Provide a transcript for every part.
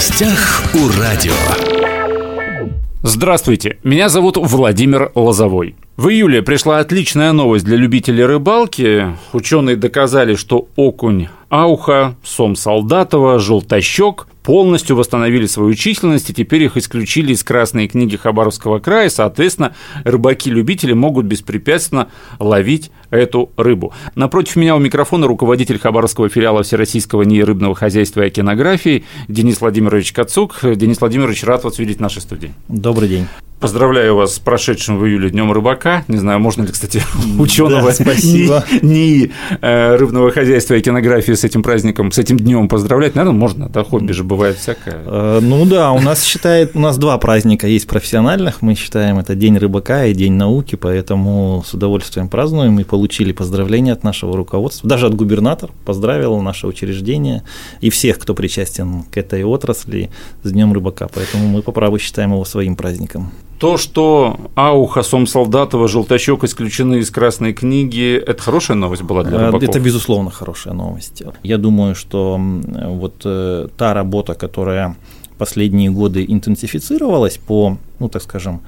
гостях у радио. Здравствуйте, меня зовут Владимир Лозовой. В июле пришла отличная новость для любителей рыбалки. Ученые доказали, что окунь ауха, сом солдатова, желтощек полностью восстановили свою численность, и теперь их исключили из Красной книги Хабаровского края, соответственно, рыбаки-любители могут беспрепятственно ловить эту рыбу. Напротив меня у микрофона руководитель Хабаровского филиала Всероссийского НИИ рыбного хозяйства и океанографии Денис Владимирович Кацук. Денис Владимирович, рад вас видеть в нашей студии. Добрый день. Поздравляю вас с прошедшим в июле Днем рыбака. Не знаю, можно ли, кстати, ученого да, не, не э, рыбного хозяйства и кинографии с этим праздником, с этим днем поздравлять. Наверное, можно, да, хобби же бывает всякое. Э, ну да, у нас считает, у нас два праздника есть профессиональных. Мы считаем это День рыбака и День науки, поэтому с удовольствием празднуем и получили поздравления от нашего руководства, даже от губернатора. Поздравил наше учреждение и всех, кто причастен к этой отрасли с Днем рыбака. Поэтому мы по праву считаем его своим праздником. То, что Ауха, Солдатова, Желтощек исключены из Красной книги, это хорошая новость была для рыбаков? Это, безусловно, хорошая новость. Я думаю, что вот э, та работа, которая последние годы интенсифицировалась по, ну, так скажем,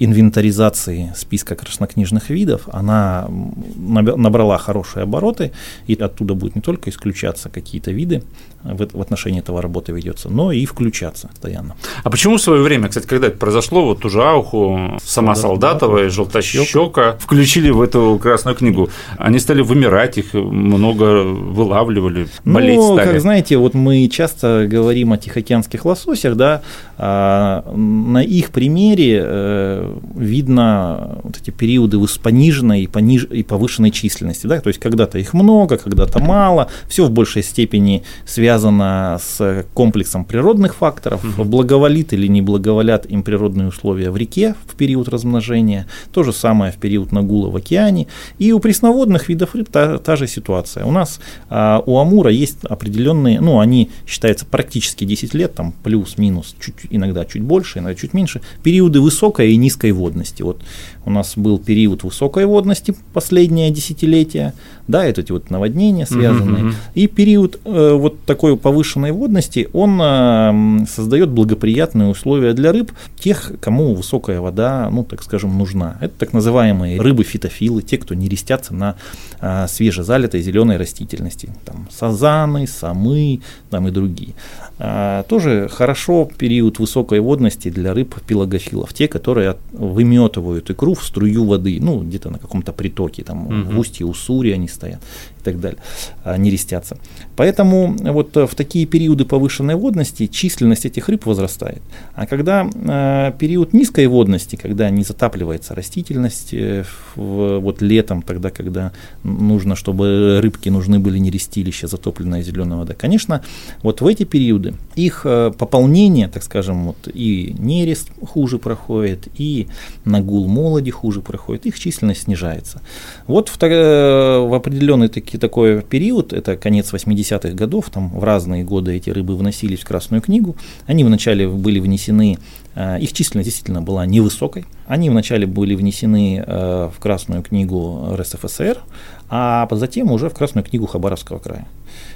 инвентаризации списка краснокнижных видов, она набрала хорошие обороты, и оттуда будут не только исключаться какие-то виды, в, отношении этого работа ведется, но и включаться постоянно. А почему в свое время, кстати, когда это произошло, вот ту же Ауху, сама Солдатова и Желтощека включили в эту красную книгу? Они стали вымирать, их много вылавливали, болеть ну, стали. как знаете, вот мы часто говорим о тихоокеанских лососях, да, а на их примере э, видно вот эти периоды пониженной и, пониж... и повышенной численности, да, то есть когда-то их много, когда-то мало, все в большей степени связано связано с комплексом природных факторов, угу. благоволит или не благоволят им природные условия в реке в период размножения, то же самое в период нагула в океане, и у пресноводных видов рыб та, та же ситуация. У нас а, у Амура есть определенные, ну, они считаются практически 10 лет, там плюс-минус, чуть, иногда чуть больше, иногда чуть меньше, периоды высокой и низкой водности. Вот у нас был период высокой водности последнее десятилетие, да, это эти вот наводнения связанные, uh-huh, и период э, вот такой повышенной водности, он э, создает благоприятные условия для рыб, тех, кому высокая вода, ну, так скажем, нужна. Это так называемые рыбы-фитофилы, те, кто не рестятся на э, свежезалитой зеленой растительности, там, сазаны, самы, там и другие. А, тоже хорошо период высокой водности для рыб пелагофилов, те, которые выметывают икру в струю воды, ну, где-то на каком-то притоке, там, угу. в устье Уссури они стоят и так далее, не рестятся. Поэтому вот э, в такие периоды повышенной водности численность этих рыб возрастает. А когда э, период низкой водности, когда не затапливается растительность, э, вот летом, тогда, когда нужно, чтобы рыбки нужны были не рестилища, затопленная зеленая вода, конечно, вот в эти периоды их э, пополнение, так скажем, вот и нерест хуже проходит, и нагул молоди хуже проходит, их численность снижается. Вот в, э, в определенный таки, такой период, это конец 80-х годов, там в разные годы эти рыбы вносились в Красную книгу, они вначале были внесены Э, их численность действительно была невысокой. Они вначале были внесены в Красную книгу РСФСР, а затем уже в Красную книгу Хабаровского края.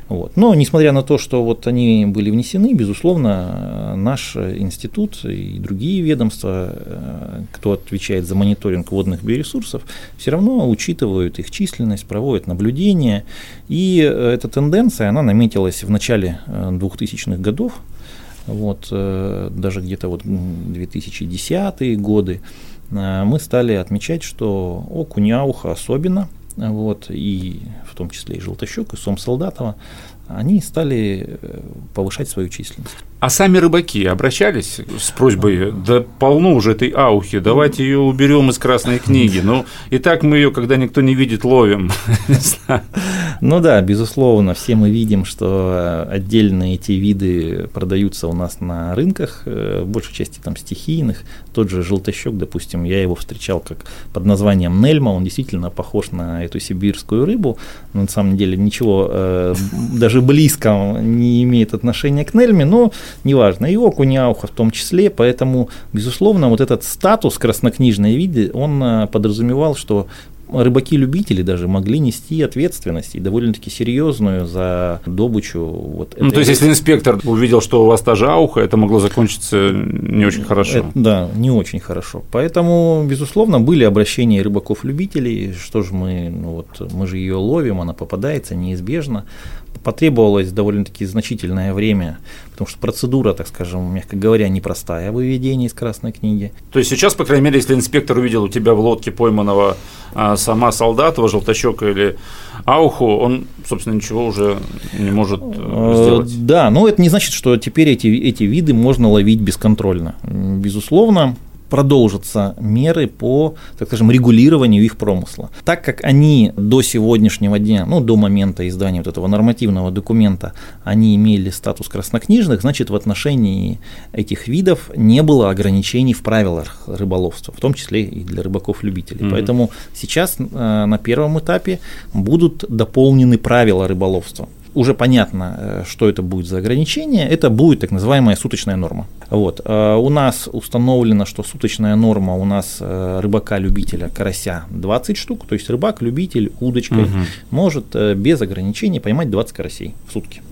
Вот. Но несмотря на то, что вот они были внесены, безусловно, наш институт и другие ведомства, э, кто отвечает за мониторинг водных биоресурсов, все равно учитывают их численность, проводят наблюдения. И эта тенденция, она наметилась в начале 2000-х годов, вот, э, даже где-то вот 2010-е годы, э, мы стали отмечать, что окуняуха особенно, вот, и в том числе и желтощек, и сом солдатова, они стали э, повышать свою численность. А сами рыбаки обращались с просьбой, да полно уже этой аухи, давайте ее уберем из красной книги. Ну, и так мы ее, когда никто не видит, ловим. Ну да, безусловно, все мы видим, что отдельные эти виды продаются у нас на рынках, э, в большей части там стихийных. Тот же желтощек, допустим, я его встречал как под названием Нельма, он действительно похож на эту сибирскую рыбу, но на самом деле ничего э, даже близко не имеет отношения к Нельме, но неважно, и окуняуха в том числе, поэтому, безусловно, вот этот статус краснокнижной виды, он э, подразумевал, что рыбаки-любители даже могли нести ответственность и довольно-таки серьезную за добычу. Вот ну, то есть, если инспектор увидел, что у вас та же ауха, это могло закончиться не очень хорошо. Это, да, не очень хорошо. Поэтому, безусловно, были обращения рыбаков-любителей, что же мы, ну вот, мы же ее ловим, она попадается неизбежно потребовалось довольно-таки значительное время, потому что процедура, так скажем, мягко говоря, непростая выведение из Красной книги. То есть сейчас, по крайней мере, если инспектор увидел у тебя в лодке пойманного а, сама Солдатова, Желтощека или Ауху, он, собственно, ничего уже не может э, э, сделать. Да, но это не значит, что теперь эти, эти виды можно ловить бесконтрольно. Безусловно, продолжатся меры по, так скажем, регулированию их промысла. Так как они до сегодняшнего дня, ну, до момента издания вот этого нормативного документа, они имели статус краснокнижных, значит, в отношении этих видов не было ограничений в правилах рыболовства, в том числе и для рыбаков-любителей. Mm-hmm. Поэтому сейчас э, на первом этапе будут дополнены правила рыболовства уже понятно, э, что это будет за ограничение, это будет так называемая суточная норма. Вот. Э, у нас установлено, что суточная норма у нас э, рыбака-любителя карася 20 штук, то есть рыбак-любитель удочкой угу. может без ограничений поймать 20 карасей в сутки.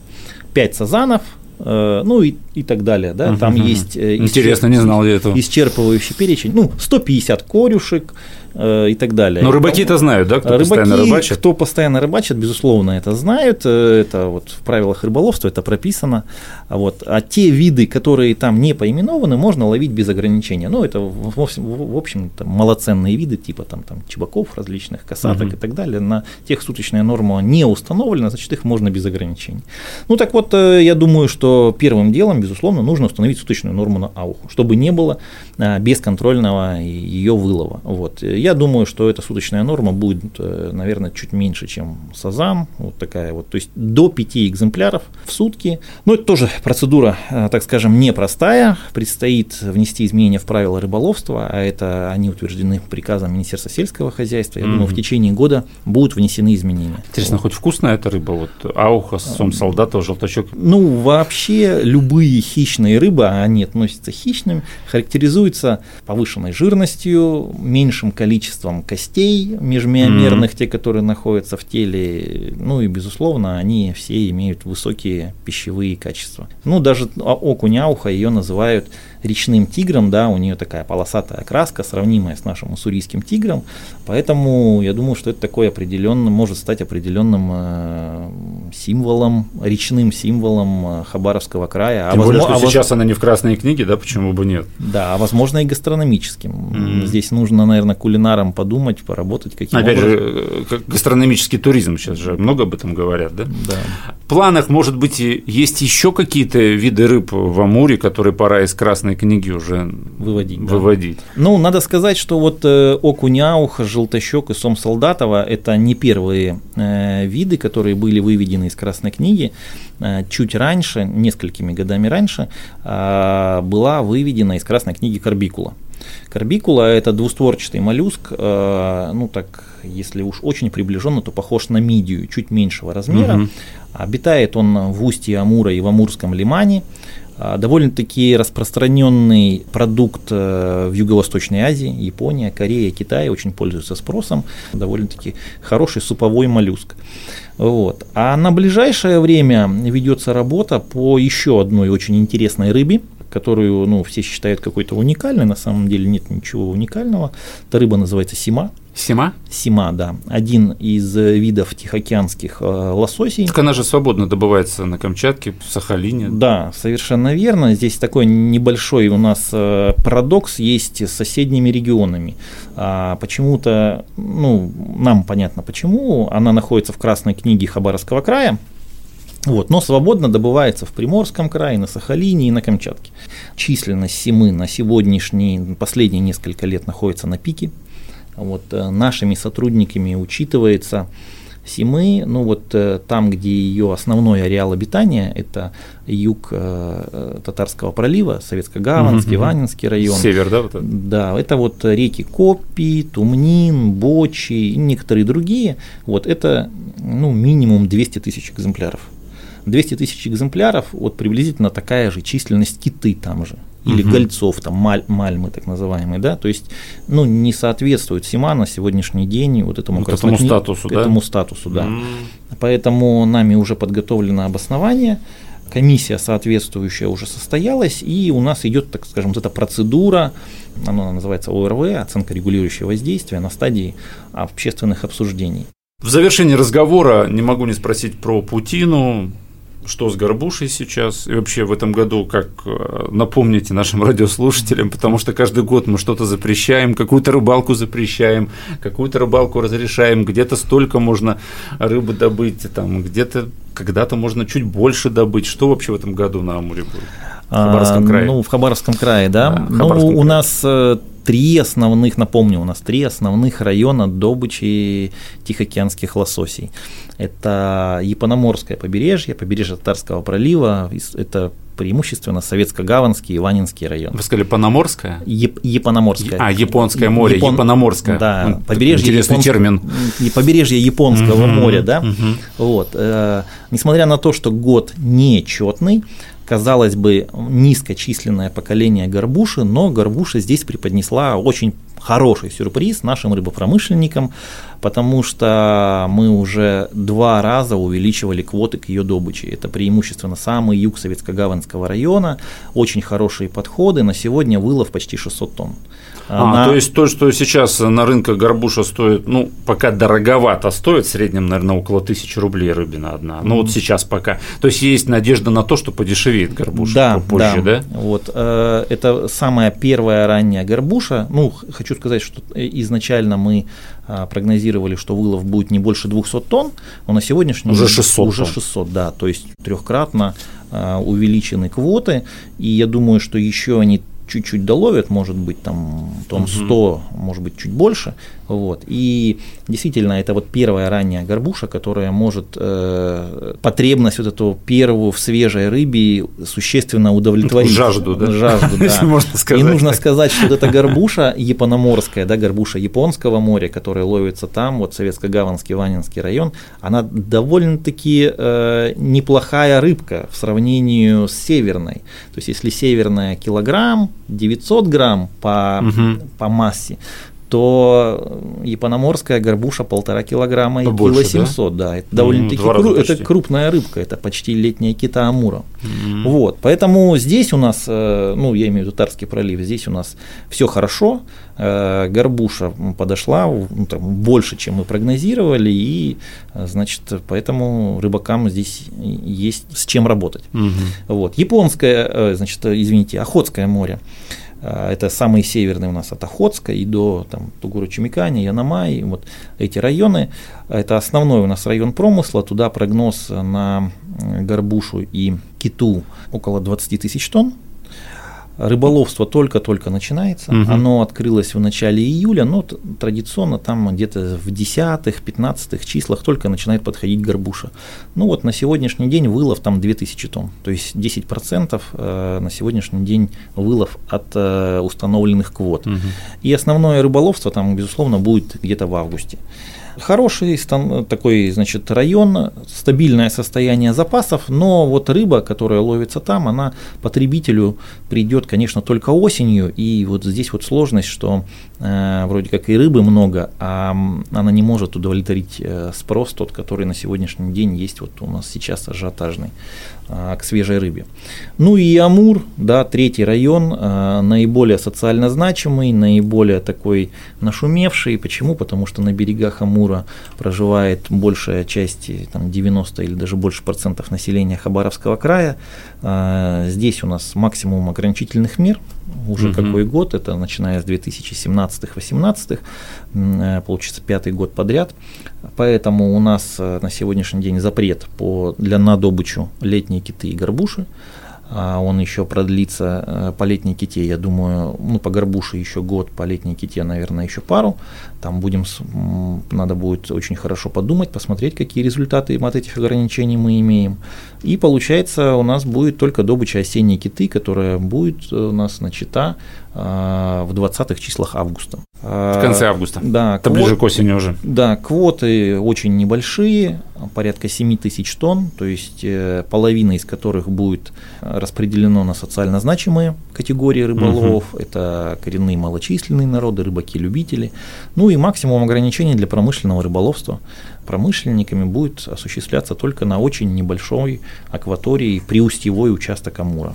5 сазанов, ну и, и так далее, да, там угу. есть интересно, исчерп... не знал я этого, исчерпывающий перечень, ну 150 корюшек, Э, и так далее. Но рыбаки это знают, да, кто рыбаки, постоянно рыбачит? Кто постоянно рыбачит, безусловно, это знают, э, это вот в правилах рыболовства это прописано. Вот. А те виды, которые там не поименованы, можно ловить без ограничения. Ну, это, в общем, общем малоценные виды, типа там, там чебаков различных, касаток угу. и так далее. На тех суточная норма не установлена, значит, их можно без ограничений. Ну, так вот, э, я думаю, что первым делом, безусловно, нужно установить суточную норму на ауху, чтобы не было бесконтрольного ее вылова. Вот. Я думаю, что эта суточная норма будет, э, наверное, чуть меньше, чем сазан, вот такая вот, то есть до 5 экземпляров в сутки. Но это тоже процедура, э, так скажем, непростая. Предстоит внести изменения в правила рыболовства, а это они утверждены приказом Министерства сельского хозяйства. Я mm-hmm. думаю, в течение года будут внесены изменения. Интересно, вот. хоть вкусная эта рыба, вот ауха, сом солдата, желточок? Ну, вообще любые хищные рыбы, а они относятся к хищным, характеризуются повышенной жирностью, меньшим количеством костей межмиомерных, mm-hmm. те, которые находятся в теле, ну и, безусловно, они все имеют высокие пищевые качества. Ну, даже окуняуха ее называют речным тигром, да, у нее такая полосатая окраска, сравнимая с нашим уссурийским тигром, поэтому я думаю, что это такой определенным, может стать определенным э, символом, речным символом э, Хабаровского края. А Тем а более, возможно, что а сейчас а, она не в красной книге, да, почему бы нет? Да, а возможно и гастрономическим. Mm-hmm. Здесь нужно, наверное, кулинарам подумать, поработать каким Опять образом. же, э, гастрономический туризм, сейчас же много об этом говорят, да? Да. Планах, может быть, есть еще какие-то виды рыб в Амуре, которые пора из красной книги уже выводить. выводить. Да. Ну, надо сказать, что вот э, окуняух, желтощек и сом солдатова – это не первые э, виды, которые были выведены из красной книги. Э, чуть раньше, несколькими годами раньше, была выведена из красной книги карбикула. Карбикула – это двустворчатый моллюск, э, ну так, если уж очень приближенно, то похож на мидию, чуть меньшего размера. Угу. Обитает он в устье Амура и в Амурском лимане. А, довольно-таки распространенный продукт э, в Юго-Восточной Азии, Япония, Корея, Китай очень пользуются спросом. Довольно-таки хороший суповой моллюск. Вот. А на ближайшее время ведется работа по еще одной очень интересной рыбе, которую ну, все считают какой-то уникальной, на самом деле нет ничего уникального. Эта рыба называется сима. Сима? Сима, да. Один из видов тихоокеанских э, лососей. Так она же свободно добывается на Камчатке, в Сахалине. Да, совершенно верно. Здесь такой небольшой у нас э, парадокс есть с соседними регионами. А почему-то, ну, нам понятно почему, она находится в Красной книге Хабаровского края, вот, но свободно добывается в Приморском крае, на Сахалине и на Камчатке. Численность Симы на сегодняшние, последние несколько лет находится на пике. Вот, э, нашими сотрудниками учитывается Симы, ну вот э, там, где ее основной ареал обитания, это юг э, Татарского пролива, Советско-Гаванский, угу, Ванинский район. Север, да? Вот это? Да, это вот реки Копи, Тумнин, Бочи и некоторые другие. Вот это ну, минимум 200 тысяч экземпляров. 200 тысяч экземпляров, вот приблизительно такая же численность киты там же. или угу. гольцов, там, маль, мальмы так называемые, да, то есть, ну, не соответствует Сима на сегодняшний день вот этому, вот этому статусу, да? этому статусу, да. Mm. Поэтому нами уже подготовлено обоснование, комиссия соответствующая уже состоялась, и у нас идет, так скажем, вот эта процедура, она называется ОРВ, оценка регулирующего воздействия на стадии общественных обсуждений. В завершении разговора не могу не спросить про Путину что с горбушей сейчас, и вообще в этом году, как э, напомните нашим радиослушателям, потому что каждый год мы что-то запрещаем, какую-то рыбалку запрещаем, какую-то рыбалку разрешаем, где-то столько можно рыбы добыть, там, где-то когда-то можно чуть больше добыть. Что вообще в этом году на Амуре будет? В Хабаровском крае. А, ну, в Хабаровском крае, да. да ну, у крае. нас э, три основных, напомню, у нас три основных района добычи тихоокеанских лососей. Это Япономорское побережье, побережье Татарского пролива, это преимущественно Советско-Гаванский и Ванинский район. Вы сказали Панаморское? Еп- Япономорское. А, Японское море, Япон... Япономорское. Да, побережье Интересный Японск... термин. Побережье Японского моря, да. Вот. Э, несмотря на то, что год нечетный, казалось бы, низкочисленное поколение горбуши, но горбуша здесь преподнесла очень хороший сюрприз нашим рыбопромышленникам, потому что мы уже два раза увеличивали квоты к ее добыче. Это преимущественно самый юг Советско-Гаванского района, очень хорошие подходы, на сегодня вылов почти 600 тонн. А, на... то есть то, что сейчас на рынке горбуша стоит, ну, пока дороговато стоит, в среднем, наверное, около тысячи рублей рыбина одна. Ну, mm-hmm. вот сейчас пока. То есть есть надежда на то, что подешевеет горбуша да, позже, да? да? Вот, э, это самая первая ранняя горбуша. Ну, хочу сказать, что изначально мы э, прогнозировали, что вылов будет не больше 200 тонн, но на сегодняшний уже 600 уже 600, да, то есть трехкратно э, увеличены квоты, и я думаю, что еще они чуть-чуть доловят, может быть, там тонн 100, угу. может быть, чуть больше. Вот. И действительно, это вот первая ранняя горбуша, которая может э, потребность вот эту первую в свежей рыбе существенно удовлетворить. Жажду, да? Жажду, да. можно сказать. И нужно сказать, что вот эта горбуша япономорская, да, горбуша японского моря, которая ловится там, вот Советско-Гаванский, Ванинский район, она довольно-таки э, неплохая рыбка в сравнении с северной. То есть, если северная килограмм, 900 грамм по, угу. по массе, то япономорская горбуша полтора килограмма и кило 700, да, да это довольно-таки кру- это крупная рыбка, это почти летняя кита Амура. Mm-hmm. Вот, поэтому здесь у нас, э, ну, я имею в виду Тарский пролив, здесь у нас все хорошо, э, горбуша подошла ну, там, больше, чем мы прогнозировали, и, значит, поэтому рыбакам здесь есть с чем работать. Mm-hmm. Вот, японское, э, значит, извините, Охотское море. А, это самый северный у нас от Охотска и до там, Тугуру Чумикани, Яномай, вот эти районы. Это основной у нас район промысла, туда прогноз на горбушу и киту около 20 тысяч тонн. Рыболовство только-только начинается. Угу. Оно открылось в начале июля, но традиционно там где-то в 10-15 числах только начинает подходить горбуша. Ну вот на сегодняшний день вылов там 2000 тонн. То есть 10% э, на сегодняшний день вылов от э, установленных квот. Угу. И основное рыболовство там, безусловно, будет где-то в августе. Хороший такой, значит, район, стабильное состояние запасов, но вот рыба, которая ловится там, она потребителю придет, конечно, только осенью, и вот здесь вот сложность, что э, вроде как и рыбы много, а она не может удовлетворить э, спрос тот, который на сегодняшний день есть вот у нас сейчас ажиотажный. А, к свежей рыбе. Ну и Амур, да, третий район, а, наиболее социально значимый, наиболее такой нашумевший. Почему? Потому что на берегах Амура проживает большая часть, там 90 или даже больше процентов населения Хабаровского края. А, здесь у нас максимум ограничительных мер, уже угу. какой год, это начиная с 2017-18, э, получится пятый год подряд. Поэтому у нас э, на сегодняшний день запрет по, для на добычу летние киты и горбуши. А он еще продлится э, по летней ките, я думаю, ну, по горбуше еще год, по летней ките, наверное, еще пару. Там будем, надо будет очень хорошо подумать, посмотреть, какие результаты от этих ограничений мы имеем. И получается, у нас будет только добыча осенней киты, которая будет у нас начата а, в 20-х числах августа. В конце августа. Да, Это ближе к осени уже. Да, квоты очень небольшие, порядка 7 тысяч тонн, то есть э, половина из которых будет распределено на социально значимые категории рыболов. Угу. Это коренные малочисленные народы, рыбаки-любители. Ну и максимум ограничений для промышленного рыболовства промышленниками будет осуществляться только на очень небольшой акватории приустьевой участок Амура.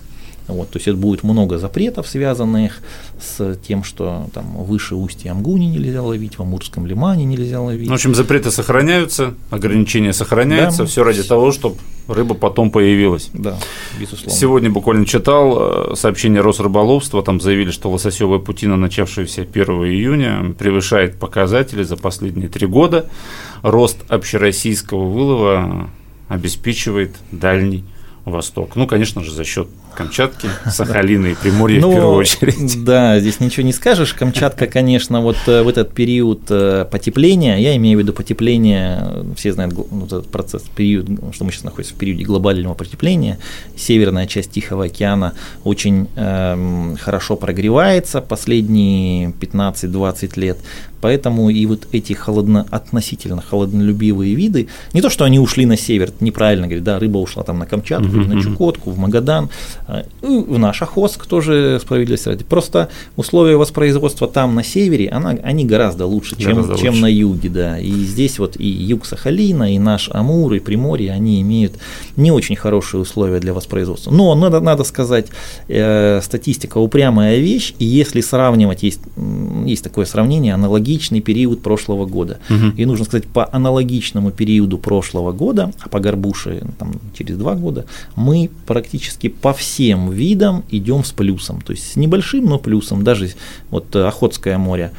Вот, то есть это будет много запретов, связанных с тем, что там выше устья Амгуни нельзя ловить, в Амурском лимане нельзя ловить. В общем, запреты сохраняются, ограничения сохраняются, да. все ради того, чтобы рыба потом появилась. Да, безусловно. Сегодня буквально читал э, сообщение Росрыболовства, там заявили, что лососевая путина, начавшаяся 1 июня, превышает показатели за последние три года. Рост общероссийского вылова обеспечивает дальний Восток. Ну, конечно же, за счет Камчатки, Сахалина и Приморья ну, в первую очередь. Да, здесь ничего не скажешь. Камчатка, конечно, вот э, в этот период э, потепления, я имею в виду потепление, все знают ну, этот процесс, период, что мы сейчас находимся в периоде глобального потепления, северная часть Тихого океана очень э, хорошо прогревается последние 15-20 лет, Поэтому и вот эти холодно, относительно холоднолюбивые виды, не то, что они ушли на север, неправильно говорить, да, рыба ушла там на Камчатку, uh-huh, на Чукотку, в Магадан, э, в наш Охотск тоже справедливости ради. Просто условия воспроизводства там на севере, она, они гораздо лучше, чем, гораздо чем лучше. на юге, да. И здесь вот и юг Сахалина, и наш Амур, и Приморье, они имеют не очень хорошие условия для воспроизводства. Но надо, надо сказать, э, статистика упрямая вещь, и если сравнивать, есть, есть такое сравнение, аналогично аналогичный период прошлого года. Угу. И нужно сказать, по аналогичному периоду прошлого года, а по горбуше там, через два года, мы практически по всем видам идем с плюсом. То есть с небольшим, но плюсом. Даже вот Охотское море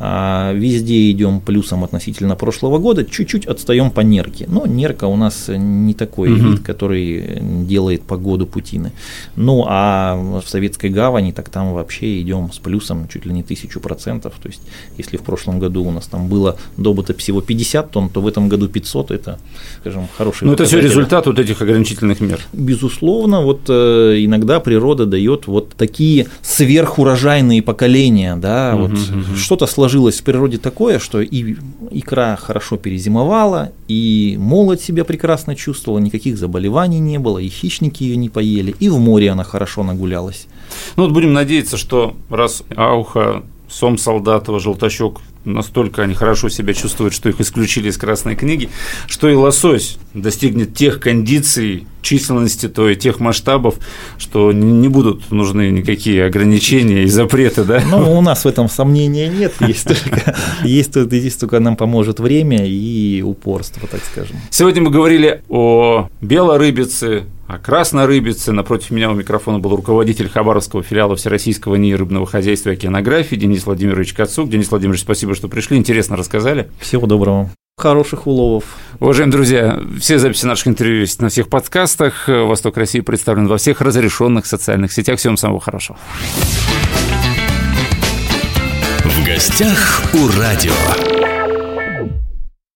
везде идем плюсом относительно прошлого года, чуть-чуть отстаем по нерке. Но нерка у нас не такой угу. вид, который делает погоду путины. Ну а в Советской гавани, так там вообще идем с плюсом чуть ли не тысячу процентов. То есть если в прошлом году у нас там было добыто всего 50 тонн, то в этом году 500, это, скажем, хороший Ну это все результат вот этих ограничительных мер. Безусловно, вот э, иногда природа дает вот такие сверхурожайные поколения, да, угу, вот угу. что-то сложилось сложилось в природе такое, что и икра хорошо перезимовала, и молоть себя прекрасно чувствовала, никаких заболеваний не было, и хищники ее не поели, и в море она хорошо нагулялась. Ну вот будем надеяться, что раз Ауха, Сом Солдатова, Желтощек настолько они хорошо себя чувствуют, что их исключили из Красной книги, что и лосось достигнет тех кондиций, численности, то и тех масштабов, что не будут нужны никакие ограничения и запреты, да? Ну, у нас в этом сомнения нет, есть только, есть, здесь только нам поможет время и упорство, так скажем. Сегодня мы говорили о белорыбице, о красной рыбице. Напротив меня у микрофона был руководитель Хабаровского филиала Всероссийского НИИ рыбного хозяйства и океанографии Денис Владимирович Кацук. Денис Владимирович, спасибо, что пришли, интересно рассказали. Всего доброго хороших уловов. Уважаемые друзья, все записи наших интервью есть на всех подкастах. «Восток России» представлен во всех разрешенных социальных сетях. Всем самого хорошего. В гостях у радио.